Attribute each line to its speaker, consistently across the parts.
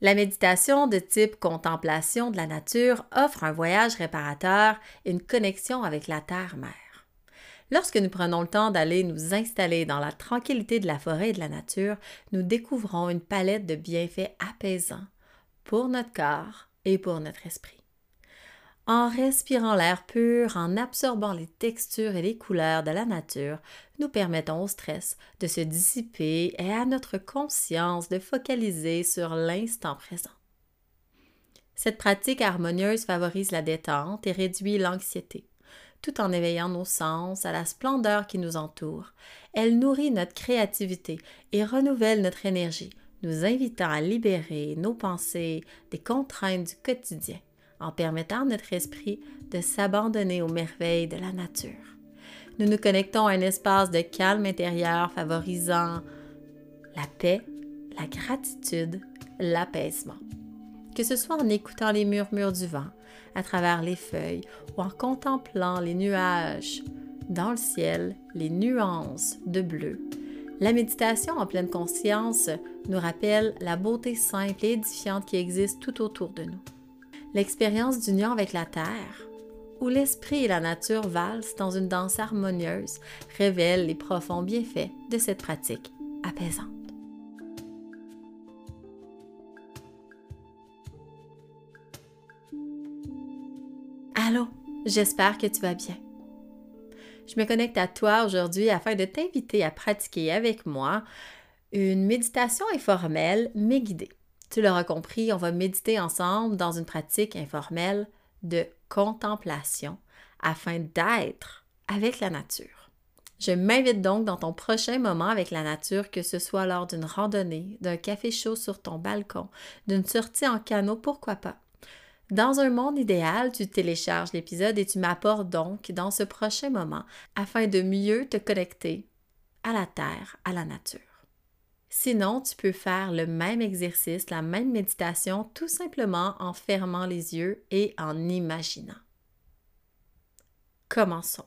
Speaker 1: La méditation de type contemplation de la nature offre un voyage réparateur et une connexion avec la terre-mère. Lorsque nous prenons le temps d'aller nous installer dans la tranquillité de la forêt et de la nature, nous découvrons une palette de bienfaits apaisants pour notre corps et pour notre esprit. En respirant l'air pur, en absorbant les textures et les couleurs de la nature, nous permettons au stress de se dissiper et à notre conscience de focaliser sur l'instant présent. Cette pratique harmonieuse favorise la détente et réduit l'anxiété. Tout en éveillant nos sens à la splendeur qui nous entoure, elle nourrit notre créativité et renouvelle notre énergie, nous invitant à libérer nos pensées des contraintes du quotidien en permettant à notre esprit de s'abandonner aux merveilles de la nature. Nous nous connectons à un espace de calme intérieur favorisant la paix, la gratitude, l'apaisement. Que ce soit en écoutant les murmures du vent à travers les feuilles ou en contemplant les nuages dans le ciel, les nuances de bleu, la méditation en pleine conscience nous rappelle la beauté simple et édifiante qui existe tout autour de nous l'expérience d'union avec la Terre, où l'esprit et la nature valsent dans une danse harmonieuse, révèle les profonds bienfaits de cette pratique apaisante. Allô, j'espère que tu vas bien. Je me connecte à toi aujourd'hui afin de t'inviter à pratiquer avec moi une méditation informelle mais guidée. Tu l'auras compris, on va méditer ensemble dans une pratique informelle de contemplation afin d'être avec la nature. Je m'invite donc dans ton prochain moment avec la nature, que ce soit lors d'une randonnée, d'un café chaud sur ton balcon, d'une sortie en canot, pourquoi pas. Dans un monde idéal, tu télécharges l'épisode et tu m'apportes donc dans ce prochain moment afin de mieux te connecter à la terre, à la nature. Sinon, tu peux faire le même exercice, la même méditation, tout simplement en fermant les yeux et en imaginant. Commençons.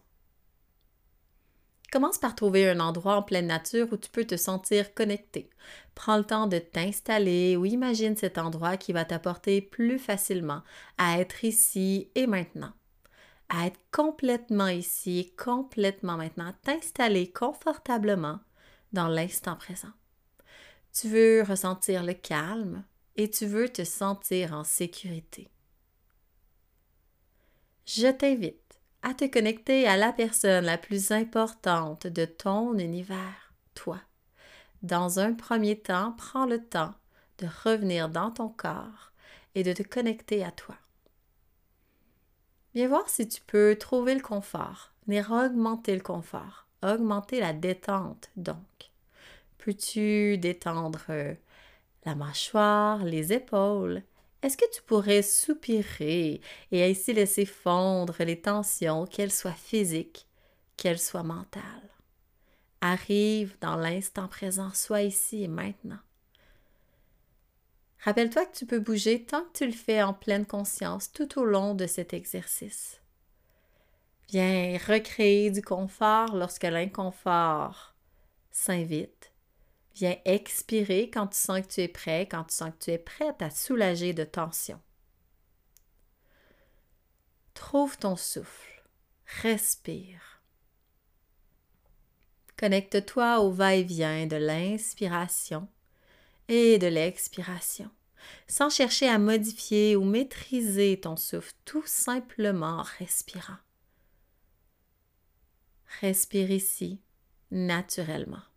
Speaker 1: Commence par trouver un endroit en pleine nature où tu peux te sentir connecté. Prends le temps de t'installer ou imagine cet endroit qui va t'apporter plus facilement à être ici et maintenant. À être complètement ici complètement maintenant, t'installer confortablement dans l'instant présent. Tu veux ressentir le calme et tu veux te sentir en sécurité. Je t'invite à te connecter à la personne la plus importante de ton univers, toi. Dans un premier temps, prends le temps de revenir dans ton corps et de te connecter à toi. Viens voir si tu peux trouver le confort, venir augmenter le confort, augmenter la détente donc. Peux-tu détendre euh, la mâchoire, les épaules? Est-ce que tu pourrais soupirer et ainsi laisser fondre les tensions, qu'elles soient physiques, qu'elles soient mentales? Arrive dans l'instant présent, sois ici et maintenant. Rappelle-toi que tu peux bouger tant que tu le fais en pleine conscience tout au long de cet exercice. Viens recréer du confort lorsque l'inconfort s'invite Viens expirer quand tu sens que tu es prêt, quand tu sens que tu es prête à soulager de tension. Trouve ton souffle. Respire. Connecte-toi au va-et-vient de l'inspiration et de l'expiration, sans chercher à modifier ou maîtriser ton souffle, tout simplement en respirant. Respire ici, naturellement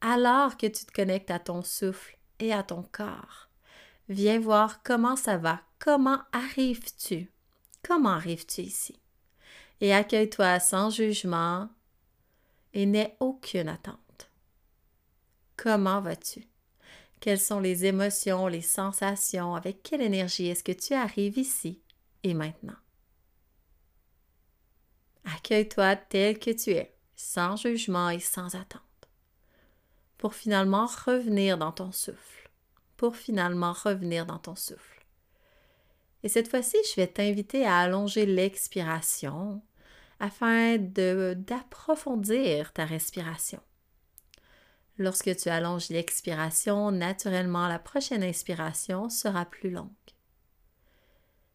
Speaker 1: alors que tu te connectes à ton souffle et à ton corps. Viens voir comment ça va, comment arrives-tu, comment arrives-tu ici? Et accueille-toi sans jugement et n'aie aucune attente. Comment vas-tu? Quelles sont les émotions, les sensations, avec quelle énergie est-ce que tu arrives ici et maintenant? Accueille-toi tel que tu es, sans jugement et sans attente pour finalement revenir dans ton souffle, pour finalement revenir dans ton souffle. Et cette fois-ci, je vais t'inviter à allonger l'expiration afin d'approfondir ta respiration. Lorsque tu allonges l'expiration, naturellement la prochaine inspiration sera plus longue.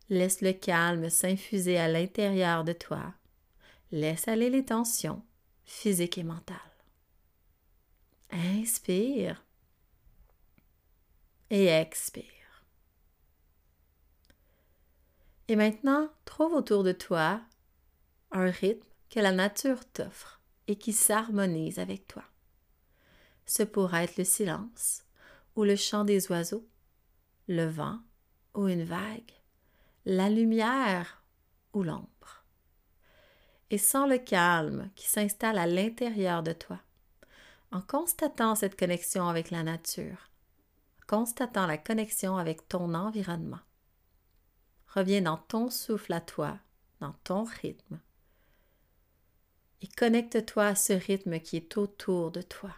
Speaker 1: Laisse le calme s'infuser à l'intérieur de toi. Laisse aller les tensions physiques et mentales. Inspire et expire. Et maintenant, trouve autour de toi un rythme que la nature t'offre et qui s'harmonise avec toi. Ce pourrait être le silence ou le chant des oiseaux, le vent ou une vague, la lumière ou l'ombre. Et sans le calme qui s'installe à l'intérieur de toi, en constatant cette connexion avec la nature, constatant la connexion avec ton environnement. Reviens dans ton souffle à toi, dans ton rythme, et connecte-toi à ce rythme qui est autour de toi.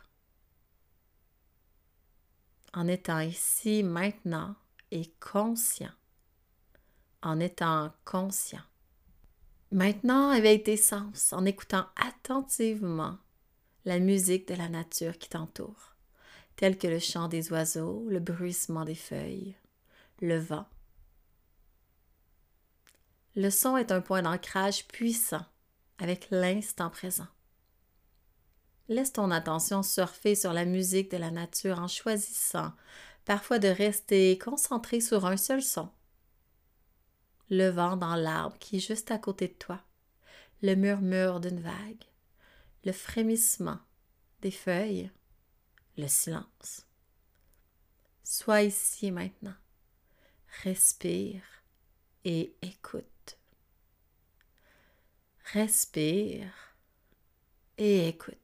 Speaker 1: En étant ici maintenant et conscient. En étant conscient. Maintenant, éveille tes sens en écoutant attentivement la musique de la nature qui t'entoure, telle que le chant des oiseaux, le bruissement des feuilles, le vent. Le son est un point d'ancrage puissant avec l'instant présent. Laisse ton attention surfer sur la musique de la nature en choisissant parfois de rester concentré sur un seul son. Le vent dans l'arbre qui est juste à côté de toi, le murmure d'une vague, le frémissement des feuilles, le silence. Sois ici maintenant. Respire et écoute. Respire et écoute.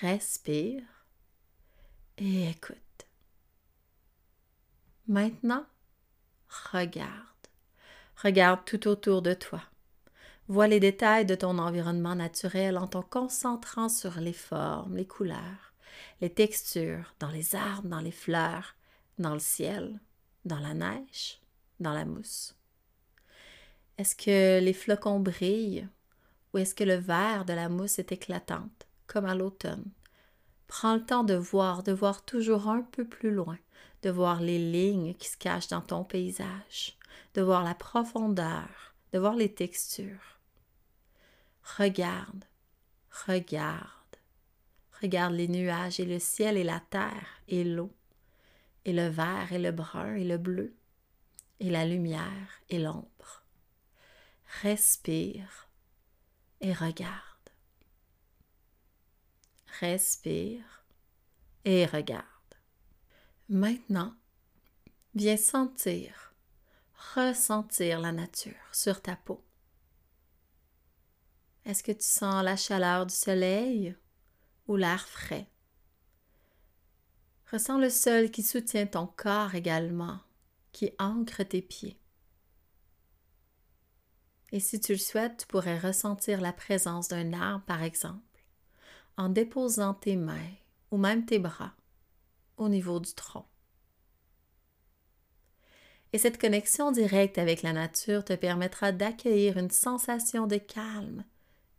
Speaker 1: Respire et écoute. Maintenant, regarde. Regarde tout autour de toi. Vois les détails de ton environnement naturel en te concentrant sur les formes, les couleurs, les textures, dans les arbres, dans les fleurs, dans le ciel, dans la neige, dans la mousse. Est-ce que les flocons brillent ou est-ce que le vert de la mousse est éclatante, comme à l'automne? Prends le temps de voir, de voir toujours un peu plus loin, de voir les lignes qui se cachent dans ton paysage, de voir la profondeur, de voir les textures. Regarde, regarde, regarde les nuages et le ciel et la terre et l'eau, et le vert et le brun et le bleu, et la lumière et l'ombre. Respire et regarde. Respire et regarde. Maintenant, viens sentir, ressentir la nature sur ta peau. Est-ce que tu sens la chaleur du soleil ou l'air frais? Ressens le sol qui soutient ton corps également, qui ancre tes pieds. Et si tu le souhaites, tu pourrais ressentir la présence d'un arbre, par exemple, en déposant tes mains ou même tes bras au niveau du tronc. Et cette connexion directe avec la nature te permettra d'accueillir une sensation de calme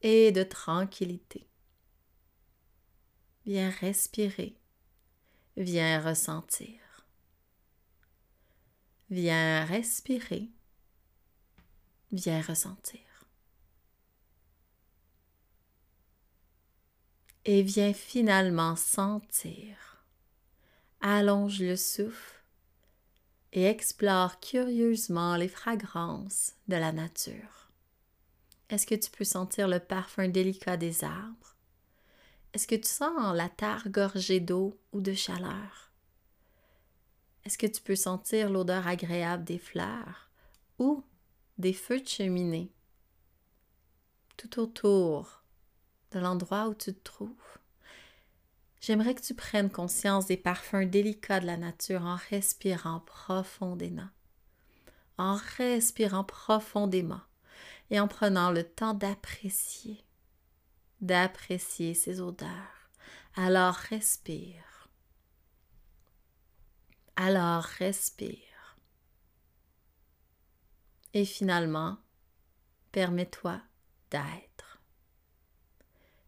Speaker 1: et de tranquillité. Viens respirer, viens ressentir. Viens respirer, viens ressentir. Et viens finalement sentir. Allonge le souffle et explore curieusement les fragrances de la nature. Est-ce que tu peux sentir le parfum délicat des arbres? Est-ce que tu sens la terre gorgée d'eau ou de chaleur? Est-ce que tu peux sentir l'odeur agréable des fleurs ou des feux de cheminée tout autour de l'endroit où tu te trouves? J'aimerais que tu prennes conscience des parfums délicats de la nature en respirant profondément. En respirant profondément et en prenant le temps d'apprécier, d'apprécier ces odeurs. Alors respire. Alors respire. Et finalement, permets-toi d'être.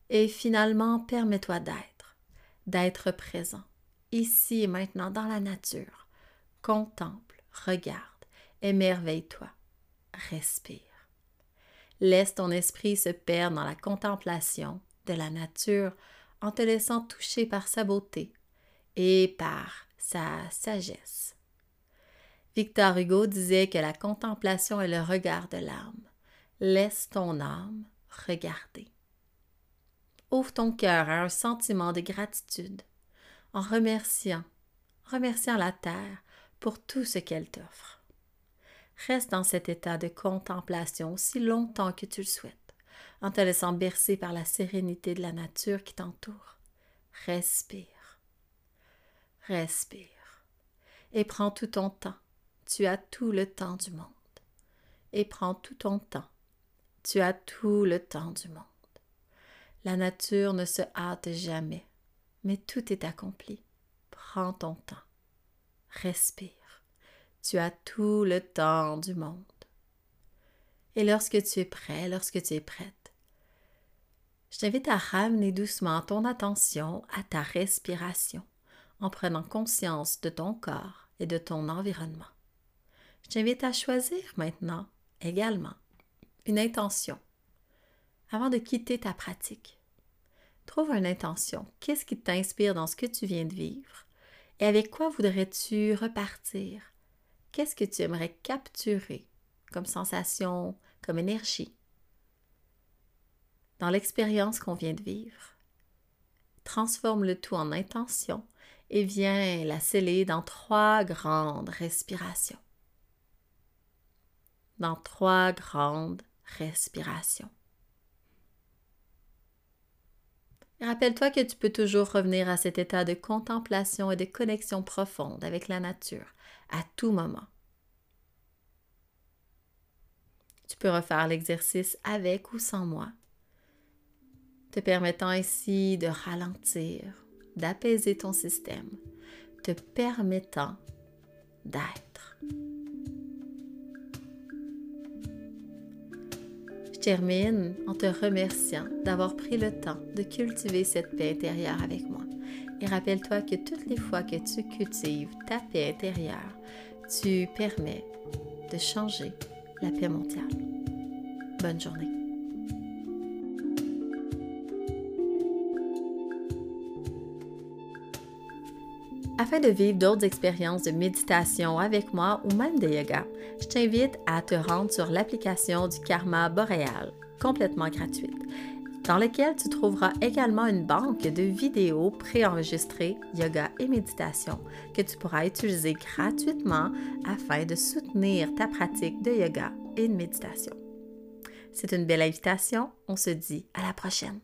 Speaker 1: Et finalement, permets-toi d'être, d'être présent, ici et maintenant dans la nature. Contemple, regarde, émerveille-toi, respire. Laisse ton esprit se perdre dans la contemplation de la nature en te laissant toucher par sa beauté et par sa sagesse. Victor Hugo disait que la contemplation est le regard de l'âme. Laisse ton âme regarder. Ouvre ton cœur à un sentiment de gratitude en remerciant, remerciant la terre pour tout ce qu'elle t'offre. Reste dans cet état de contemplation aussi longtemps que tu le souhaites, en te laissant bercer par la sérénité de la nature qui t'entoure. Respire. Respire. Et prends tout ton temps. Tu as tout le temps du monde. Et prends tout ton temps. Tu as tout le temps du monde. La nature ne se hâte jamais, mais tout est accompli. Prends ton temps. Respire. Tu as tout le temps du monde. Et lorsque tu es prêt, lorsque tu es prête, je t'invite à ramener doucement ton attention à ta respiration en prenant conscience de ton corps et de ton environnement. Je t'invite à choisir maintenant également une intention avant de quitter ta pratique. Trouve une intention. Qu'est-ce qui t'inspire dans ce que tu viens de vivre? Et avec quoi voudrais-tu repartir? Qu'est-ce que tu aimerais capturer comme sensation, comme énergie dans l'expérience qu'on vient de vivre? Transforme le tout en intention et viens la sceller dans trois grandes respirations. Dans trois grandes respirations. Rappelle-toi que tu peux toujours revenir à cet état de contemplation et de connexion profonde avec la nature à tout moment. Tu peux refaire l'exercice avec ou sans moi, te permettant ainsi de ralentir, d'apaiser ton système, te permettant d'être. Termine en te remerciant d'avoir pris le temps de cultiver cette paix intérieure avec moi. Et rappelle-toi que toutes les fois que tu cultives ta paix intérieure, tu permets de changer la paix mondiale. Bonne journée. Afin de vivre d'autres expériences de méditation avec moi ou même de yoga, je t'invite à te rendre sur l'application du Karma Boréal, complètement gratuite, dans laquelle tu trouveras également une banque de vidéos préenregistrées yoga et méditation que tu pourras utiliser gratuitement afin de soutenir ta pratique de yoga et de méditation. C'est une belle invitation. On se dit à la prochaine.